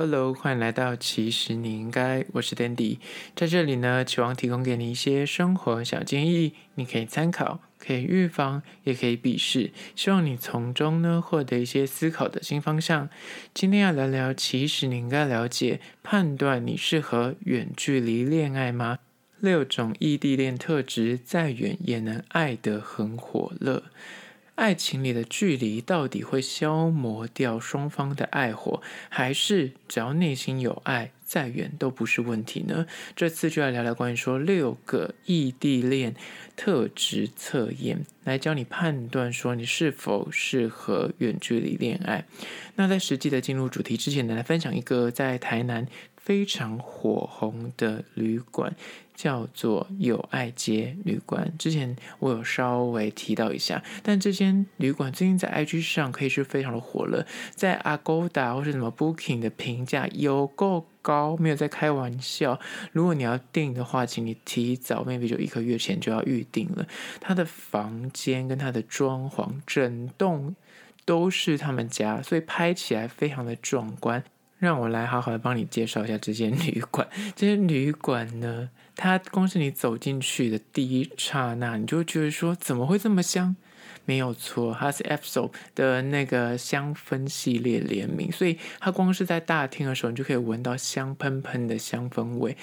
Hello，欢迎来到其实你应该，我是 Dandy，在这里呢，期望提供给你一些生活小建议，你可以参考，可以预防，也可以鄙视，希望你从中呢获得一些思考的新方向。今天要聊聊，其实你应该了解，判断你适合远距离恋爱吗？六种异地恋特质，再远也能爱得很火热。爱情里的距离到底会消磨掉双方的爱火，还是只要内心有爱，再远都不是问题呢？这次就来聊聊关于说六个异地恋特质测验，来教你判断说你是否适合远距离恋爱。那在实际的进入主题之前呢，来分享一个在台南非常火红的旅馆。叫做友爱街旅馆，之前我有稍微提到一下，但这间旅馆最近在 IG 上可以是非常的火了，在 Agoda 或是什么 Booking 的评价有够高，没有在开玩笑。如果你要订的话，请你提早，maybe 就一个月前就要预订了。他的房间跟他的装潢，整栋都是他们家，所以拍起来非常的壮观。让我来好好的帮你介绍一下这间旅馆。这间旅馆呢，它光是你走进去的第一刹那，你就觉得说怎么会这么香？没有错，它是 Aesop 的那个香氛系列联名，所以它光是在大厅的时候，你就可以闻到香喷喷的香氛味。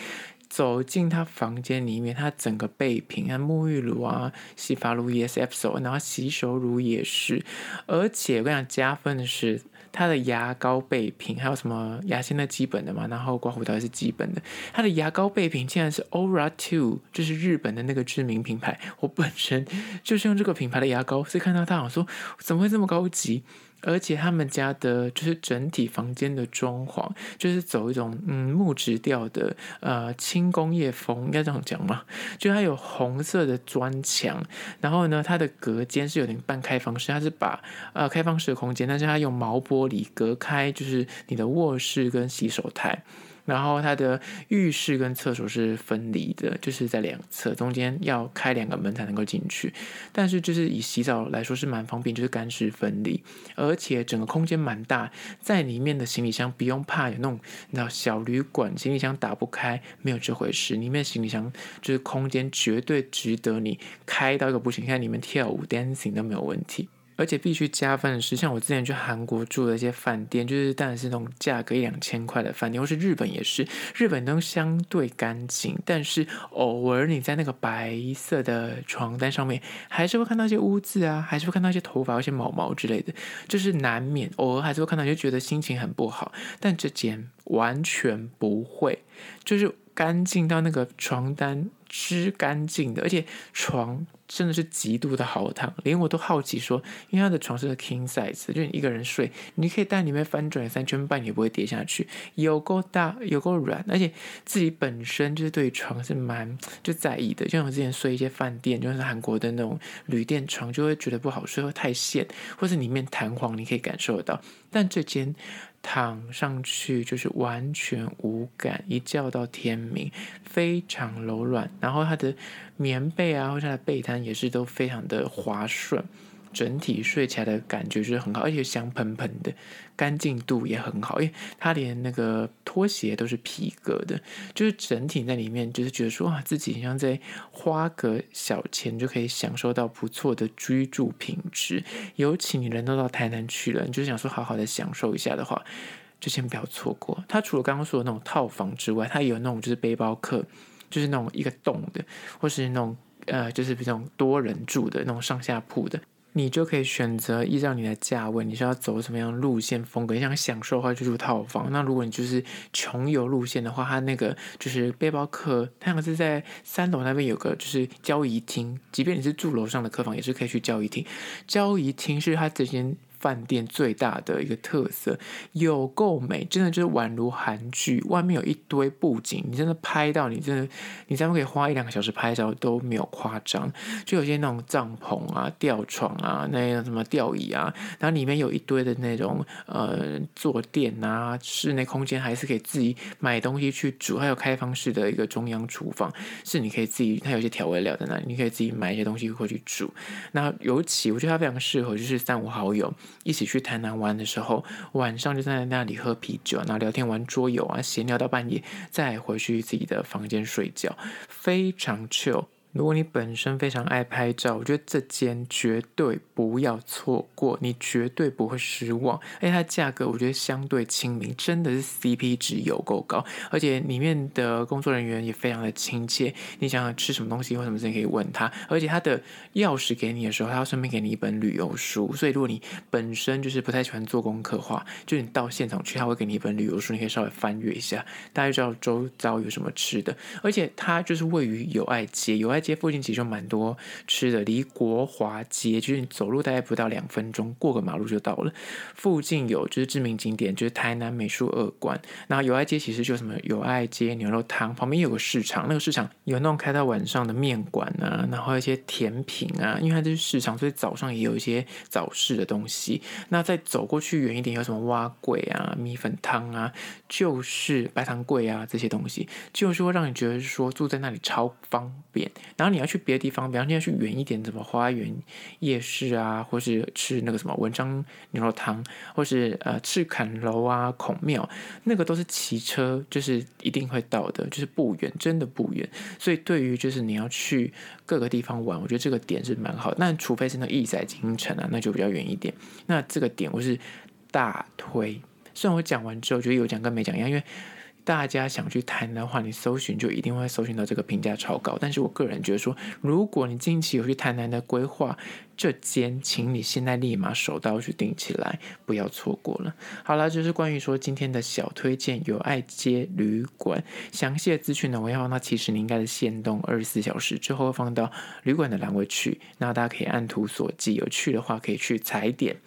走进他房间里面，他整个备品啊，沐浴乳啊，洗发露也是 Aesop，然后洗手乳也是，而且我跟你讲加分的是。它的牙膏备品还有什么牙线的基本的嘛，然后刮胡刀也是基本的。它的牙膏备品竟然是 Ora Two，就是日本的那个知名品牌。我本身就是用这个品牌的牙膏，所以看到它，我说怎么会这么高级？而且他们家的就是整体房间的装潢，就是走一种嗯木质调的呃轻工业风，应该这样讲嘛？就它有红色的砖墙，然后呢，它的隔间是有点半开放式，它是把呃开放式的空间，但是它用毛玻璃隔开，就是你的卧室跟洗手台。然后它的浴室跟厕所是分离的，就是在两侧，中间要开两个门才能够进去。但是就是以洗澡来说是蛮方便，就是干湿分离，而且整个空间蛮大，在里面的行李箱不用怕有那种你知道小旅馆行李箱打不开，没有这回事。里面行李箱就是空间绝对值得你开到一个不行，看里面跳舞 dancing 都没有问题。而且必须加分的是，像我之前去韩国住的一些饭店，就是当然是那种价格一两千块的饭店，或是日本也是，日本都相对干净，但是偶尔你在那个白色的床单上面，还是会看到一些污渍啊，还是会看到一些头发、一些毛毛之类的，就是难免偶尔还是会看到，就觉得心情很不好。但这间完全不会，就是干净到那个床单。湿干净的，而且床真的是极度的好躺，连我都好奇说，因为他的床是个 king size，就你一个人睡，你可以在里面翻转三圈半，也不会跌下去，有够大，有够软，而且自己本身就是对床是蛮就在意的，就像我之前睡一些饭店，就是韩国的那种旅店床，就会觉得不好睡，会太陷，或是里面弹簧，你可以感受得到，但这间。躺上去就是完全无感，一觉到天明，非常柔软。然后它的棉被啊，或者它的被单也是都非常的滑顺。整体睡起来的感觉就是很好，而且香喷喷的，干净度也很好，因为它连那个拖鞋都是皮革的，就是整体在里面就是觉得说啊，自己像在花个小钱就可以享受到不错的居住品质。尤其你人都到台南去了，你就想说好好的享受一下的话，就先不要错过。它除了刚刚说的那种套房之外，它也有那种就是背包客，就是那种一个洞的，或是那种呃，就是比较多人住的那种上下铺的。你就可以选择依照你的价位，你是要走什么样路线风格？你想享受的话，就住套房。那如果你就是穷游路线的话，它那个就是背包客，它好像是在三楼那边有个就是交易厅，即便你是住楼上的客房，也是可以去交易厅。交易厅是它这间。饭店最大的一个特色，有够美，真的就是宛如韩剧。外面有一堆布景，你真的拍到，你真的，你这样可以花一两个小时拍照都没有夸张。就有些那种帐篷啊、吊床啊、那种什么吊椅啊，然后里面有一堆的那种呃坐垫啊，室内空间还是可以自己买东西去煮，还有开放式的一个中央厨房，是你可以自己，它有些调味料在那里，你可以自己买一些东西过去煮。那尤其我觉得它非常适合，就是三五好友。一起去台南玩的时候，晚上就在那里喝啤酒，然后聊天、玩桌游啊，闲聊到半夜，再回去自己的房间睡觉，非常 chill。如果你本身非常爱拍照，我觉得这间绝对不要错过，你绝对不会失望。而且它价格我觉得相对亲民，真的是 CP 值有够高，而且里面的工作人员也非常的亲切。你想要吃什么东西或什么事情可以问他，而且他的钥匙给你的时候，他要顺便给你一本旅游书。所以如果你本身就是不太喜欢做功课的话，就你到现场去，他会给你一本旅游书，你可以稍微翻阅一下，大概知道周遭有什么吃的。而且它就是位于友爱街，友爱街附近其实蛮多吃的，离国华街就是你走路大概不到两分钟，过个马路就到了。附近有就是知名景点，就是台南美术二馆。然后友爱街其实就什么友爱街牛肉汤，旁边有个市场，那个市场有那种开到晚上的面馆啊，然后一些甜品啊，因为它这是市场，所以早上也有一些早市的东西。那再走过去远一点，有什么碗粿啊、米粉汤啊，就是白糖柜啊这些东西，就是会让你觉得说住在那里超方便。然后你要去。别的地方，比方说去远一点，什么花园夜市啊，或是吃那个什么文章牛肉汤，或是呃赤坎楼啊、孔庙，那个都是骑车就是一定会到的，就是不远，真的不远。所以对于就是你要去各个地方玩，我觉得这个点是蛮好的。那除非是那个亿载金城啊，那就比较远一点。那这个点我是大推。虽然我讲完之后，觉得有讲跟没讲一样，因为。大家想去台南的话，你搜寻就一定会搜寻到这个评价超高。但是我个人觉得说，如果你近期有去台南的规划，这间，请你现在立马手刀去订起来，不要错过了。好了，就是关于说今天的小推荐，友爱街旅馆详细的资讯呢，我要放到其实你应该是限动二十四小时之后放到旅馆的栏位去，那大家可以按图索骥，有趣的话可以去踩点。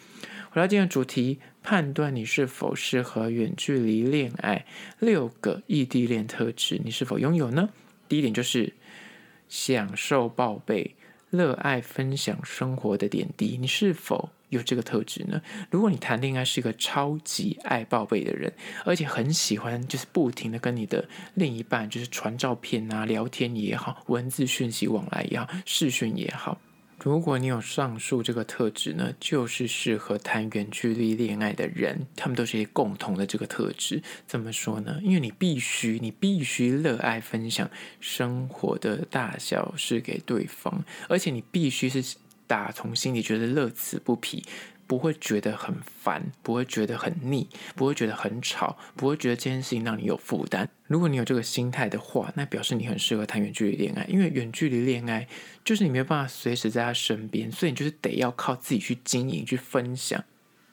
回到今天的主题，判断你是否适合远距离恋爱，六个异地恋特质，你是否拥有呢？第一点就是享受报备，热爱分享生活的点滴，你是否有这个特质呢？如果你谈恋爱是一个超级爱报备的人，而且很喜欢就是不停的跟你的另一半就是传照片啊、聊天也好、文字讯息往来也好、视讯也好。如果你有上述这个特质呢，就是适合谈远距离恋爱的人，他们都是些共同的这个特质。怎么说呢？因为你必须，你必须热爱分享生活的大小事给对方，而且你必须是打从心里觉得乐此不疲。不会觉得很烦，不会觉得很腻，不会觉得很吵，不会觉得这件事情让你有负担。如果你有这个心态的话，那表示你很适合谈远距离恋爱。因为远距离恋爱就是你没有办法随时在他身边，所以你就是得要靠自己去经营、去分享。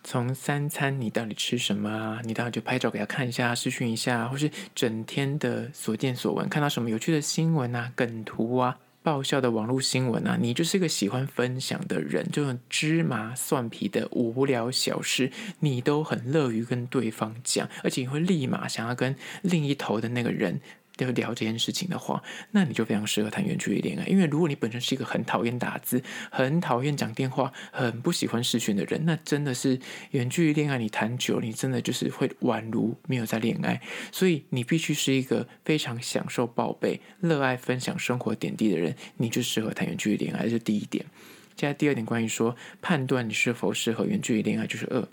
从三餐你到底吃什么啊？你到底就拍照给他看一下、视讯一下，或是整天的所见所闻，看到什么有趣的新闻啊、梗图啊。爆笑的网络新闻啊，你就是一个喜欢分享的人，这种芝麻蒜皮的无聊小事，你都很乐于跟对方讲，而且你会立马想要跟另一头的那个人。要聊这件事情的话，那你就非常适合谈远距离恋爱。因为如果你本身是一个很讨厌打字、很讨厌讲电话、很不喜欢视讯的人，那真的是远距离恋爱你谈久，你真的就是会宛如没有在恋爱。所以你必须是一个非常享受报备、热爱分享生活点滴的人，你就适合谈远距离恋爱。这是第一点。接下来第二点，关于说判断你是否适合远距离恋爱，就是二，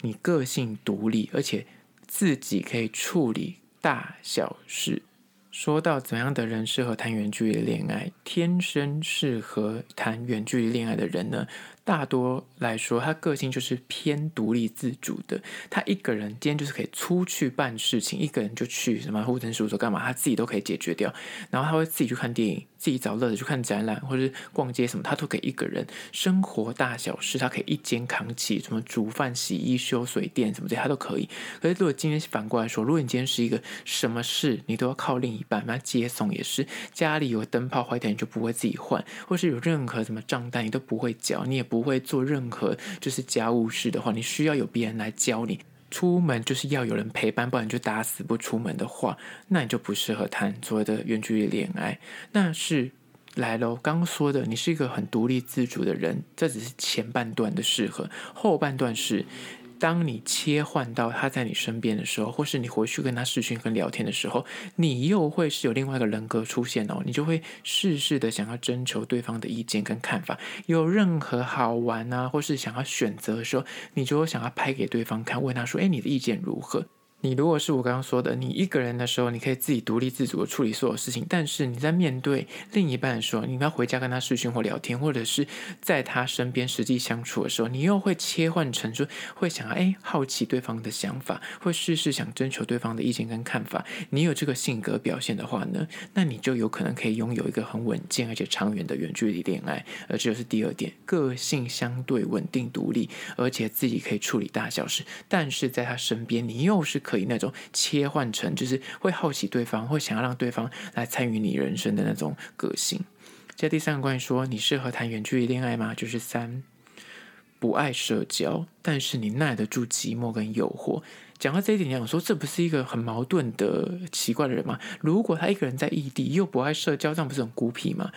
你个性独立，而且自己可以处理大小事。说到怎样的人适合谈远距离恋爱，天生适合谈远距离恋爱的人呢？大多来说，他个性就是偏独立自主的。他一个人今天就是可以出去办事情，一个人就去什么护城事务所干嘛，他自己都可以解决掉。然后他会自己去看电影，自己找乐子去看展览，或者是逛街什么，他都可以一个人。生活大小事，他可以一肩扛起，什么煮饭、洗衣、修水电什么的，他都可以。可是如果今天反过来说，如果你今天是一个什么事你都要靠另一半，那接送也是，家里有灯泡坏掉你就不会自己换，或是有任何什么账单你都不会缴，你也不。不会做任何就是家务事的话，你需要有别人来教你。出门就是要有人陪伴，不然就打死不出门的话，那你就不适合谈所谓的远距离恋爱。那是来喽，刚刚说的，你是一个很独立自主的人，这只是前半段的适合，后半段是当你切换到他在你身边的时候，或是你回去跟他视讯跟聊天的时候，你又会是有另外一个人格出现哦，你就会事事的想要征求对方的意见跟看法，有任何好玩啊，或是想要选择的时候，你就会想要拍给对方看，问他说：“哎，你的意见如何？”你如果是我刚刚说的，你一个人的时候，你可以自己独立自主的处理所有事情。但是你在面对另一半的时候，你要回家跟他视讯或聊天，或者是在他身边实际相处的时候，你又会切换成说会想要哎好奇对方的想法，会事事想征求对方的意见跟看法。你有这个性格表现的话呢，那你就有可能可以拥有一个很稳健而且长远的远距离恋爱。而这就是第二点，个性相对稳定独立，而且自己可以处理大小事。但是在他身边，你又是。可以那种切换成，就是会好奇对方，会想要让对方来参与你人生的那种个性。接第三个关于说，你适合谈远距离恋爱吗？就是三，不爱社交，但是你耐得住寂寞跟诱惑。讲到这一点，你想说这不是一个很矛盾的奇怪的人吗？如果他一个人在异地又不爱社交，这样不是很孤僻吗？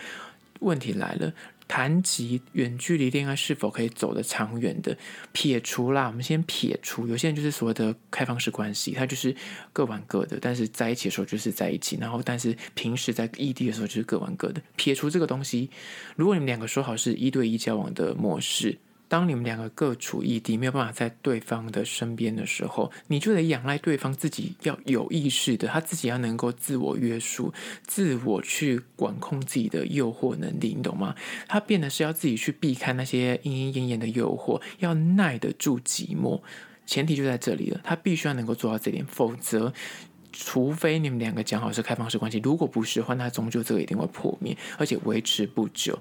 问题来了。谈及远距离恋爱是否可以走得长远的，撇除啦，我们先撇除。有些人就是所谓的开放式关系，他就是各玩各的，但是在一起的时候就是在一起，然后但是平时在异地的时候就是各玩各的。撇除这个东西，如果你们两个说好是一对一交往的模式。当你们两个各处异地，没有办法在对方的身边的时候，你就得仰赖对方自己要有意识的，他自己要能够自我约束、自我去管控自己的诱惑能力，你懂吗？他变得是要自己去避开那些莺莺燕燕的诱惑，要耐得住寂寞，前提就在这里了，他必须要能够做到这点，否则。除非你们两个讲好是开放式关系，如果不是的话，那终究这个一定会破灭，而且维持不久。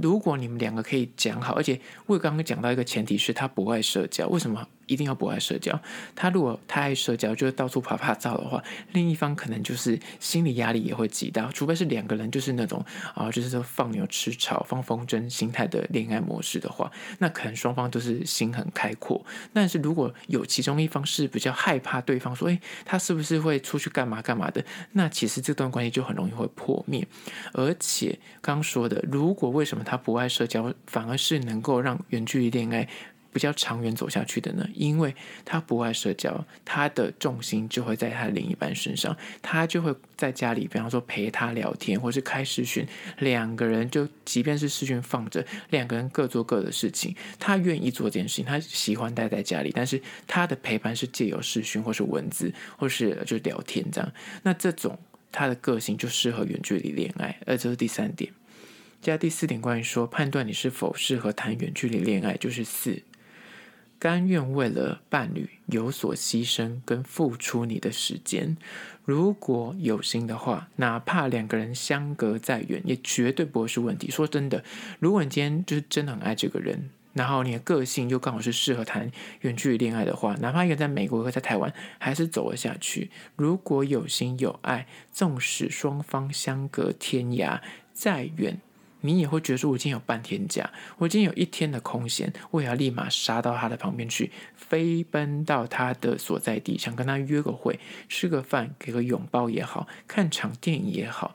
如果你们两个可以讲好，而且我刚刚讲到一个前提是他不爱社交，为什么？一定要不爱社交。他如果太爱社交，就是到处趴趴走的话，另一方可能就是心理压力也会极大。除非是两个人就是那种啊，就是说放牛吃草、放风筝心态的恋爱模式的话，那可能双方都是心很开阔。但是如果有其中一方是比较害怕对方说，诶，他是不是会出去干嘛干嘛的？那其实这段关系就很容易会破灭。而且刚说的，如果为什么他不爱社交，反而是能够让远距离恋爱。比较长远走下去的呢，因为他不爱社交，他的重心就会在他另一半身上，他就会在家里，比方说陪他聊天，或是开视讯，两个人就即便是视讯放着，两个人各做各的事情，他愿意做这件事情，他喜欢待在家里，但是他的陪伴是借由视讯或是文字，或是就聊天这样，那这种他的个性就适合远距离恋爱，而这是第三点。加第四点，关于说判断你是否适合谈远距离恋爱，就是四。甘愿为了伴侣有所牺牲跟付出你的时间，如果有心的话，哪怕两个人相隔再远，也绝对不会是问题。说真的，如果你今天就是真的很爱这个人，然后你的个性又刚好是适合谈远距离恋爱的话，哪怕一个在美国，一个在台湾，还是走了下去。如果有心有爱，纵使双方相隔天涯再远。你也会觉得说，我今天有半天假，我今天有一天的空闲，我也要立马杀到他的旁边去，飞奔到他的所在地，想跟他约个会，吃个饭，给个拥抱也好，看场电影也好。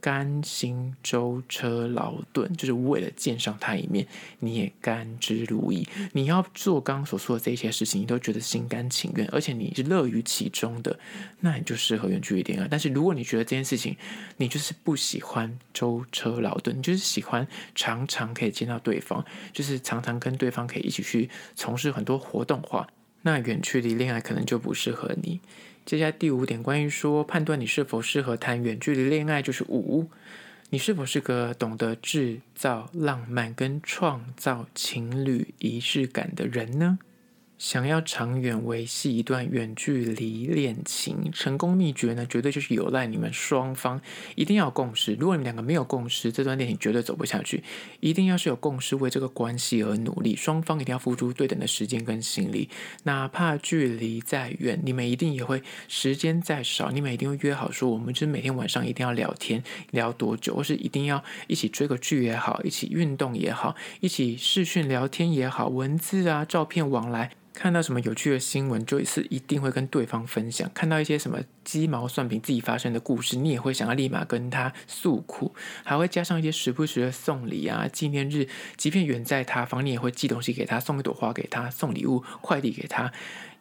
甘心舟车劳顿，就是为了见上他一面，你也甘之如饴。你要做刚刚所说的这些事情，你都觉得心甘情愿，而且你是乐于其中的，那你就适合远距离恋爱。但是如果你觉得这件事情你就是不喜欢舟车劳顿，你就是喜欢常常可以见到对方，就是常常跟对方可以一起去从事很多活动的话，那远距离恋爱可能就不适合你。接下来第五点，关于说判断你是否适合谈远距离恋爱，就是五，你是否是个懂得制造浪漫跟创造情侣仪式感的人呢？想要长远维系一段远距离恋情，成功秘诀呢，绝对就是有赖你们双方一定要有共识。如果你们两个没有共识，这段恋情绝对走不下去。一定要是有共识，为这个关系而努力，双方一定要付出对等的时间跟心力。哪怕距离再远，你们一定也会时间再少，你们一定会约好说，我们就是每天晚上一定要聊天，聊多久，或是一定要一起追个剧也好，一起运动也好，一起视讯聊天也好，文字啊、照片往来。看到什么有趣的新闻，就是一定会跟对方分享；看到一些什么鸡毛蒜皮自己发生的故事，你也会想要立马跟他诉苦，还会加上一些时不时的送礼啊、纪念日，即便远在他方，你也会寄东西给他，送一朵花给他，送礼物快递给他。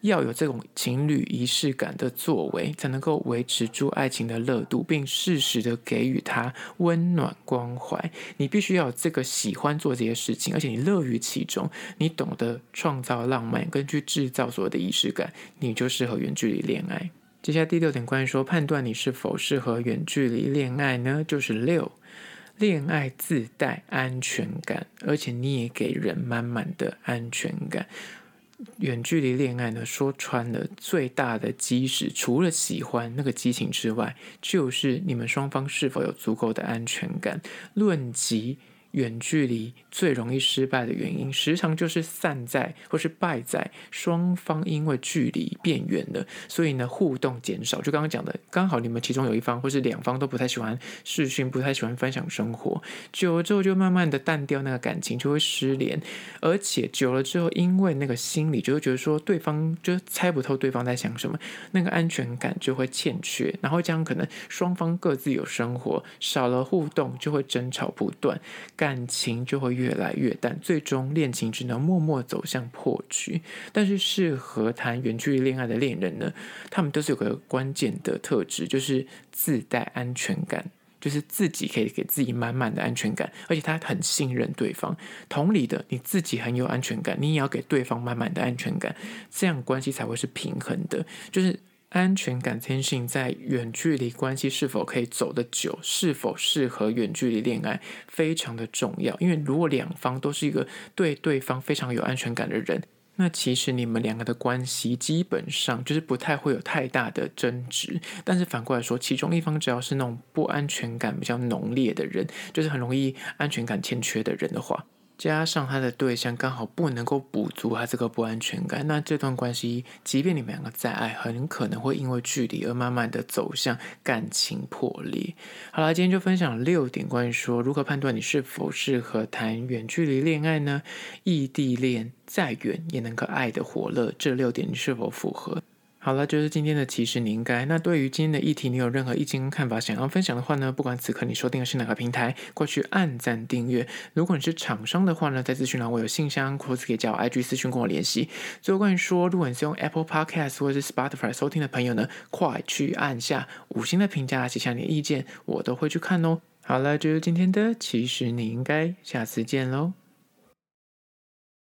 要有这种情侣仪式感的作为，才能够维持住爱情的热度，并适时的给予他温暖关怀。你必须要有这个喜欢做这些事情，而且你乐于其中，你懂得创造浪漫，跟去制造所有的仪式感，你就适合远距离恋爱。接下来第六点，关于说判断你是否适合远距离恋爱呢？就是六，恋爱自带安全感，而且你也给人满满的安全感。远距离恋爱呢，说穿了，最大的基石除了喜欢那个激情之外，就是你们双方是否有足够的安全感。论及。远距离最容易失败的原因，时常就是散在或是败在双方因为距离变远了，所以呢互动减少。就刚刚讲的，刚好你们其中有一方或是两方都不太喜欢视讯，不太喜欢分享生活，久了之后就慢慢的淡掉那个感情，就会失联。而且久了之后，因为那个心理就会觉得说对方就猜不透对方在想什么，那个安全感就会欠缺，然后这样可能双方各自有生活，少了互动就会争吵不断。感情就会越来越淡，最终恋情只能默默走向破局。但是适合谈远距离恋爱的恋人呢，他们都是有个关键的特质，就是自带安全感，就是自己可以给自己满满的安全感，而且他很信任对方。同理的，你自己很有安全感，你也要给对方满满的安全感，这样关系才会是平衡的，就是。安全感天性在远距离关系是否可以走得久，是否适合远距离恋爱，非常的重要。因为如果两方都是一个对对方非常有安全感的人，那其实你们两个的关系基本上就是不太会有太大的争执。但是反过来说，其中一方只要是那种不安全感比较浓烈的人，就是很容易安全感欠缺的人的话。加上他的对象刚好不能够补足他这个不安全感，那这段关系，即便你们两个再爱，很可能会因为距离而慢慢的走向感情破裂。好了，今天就分享六点关于说如何判断你是否适合谈远距离恋爱呢？异地恋再远也能够爱的火热，这六点你是否符合？好了，就是今天的其实你应该。那对于今天的议题，你有任何意见跟看法想要分享的话呢？不管此刻你收听的是哪个平台，过去按赞订阅。如果你是厂商的话呢，在资讯栏我有信箱，或是可以加我 IG 私讯跟我联系。最后关于说，如果你是用 Apple Podcast 或者是 Spotify 收听的朋友呢，快去按下五星的评价，写下你的意见，我都会去看哦。好了，就是今天的其实你应该，下次见喽。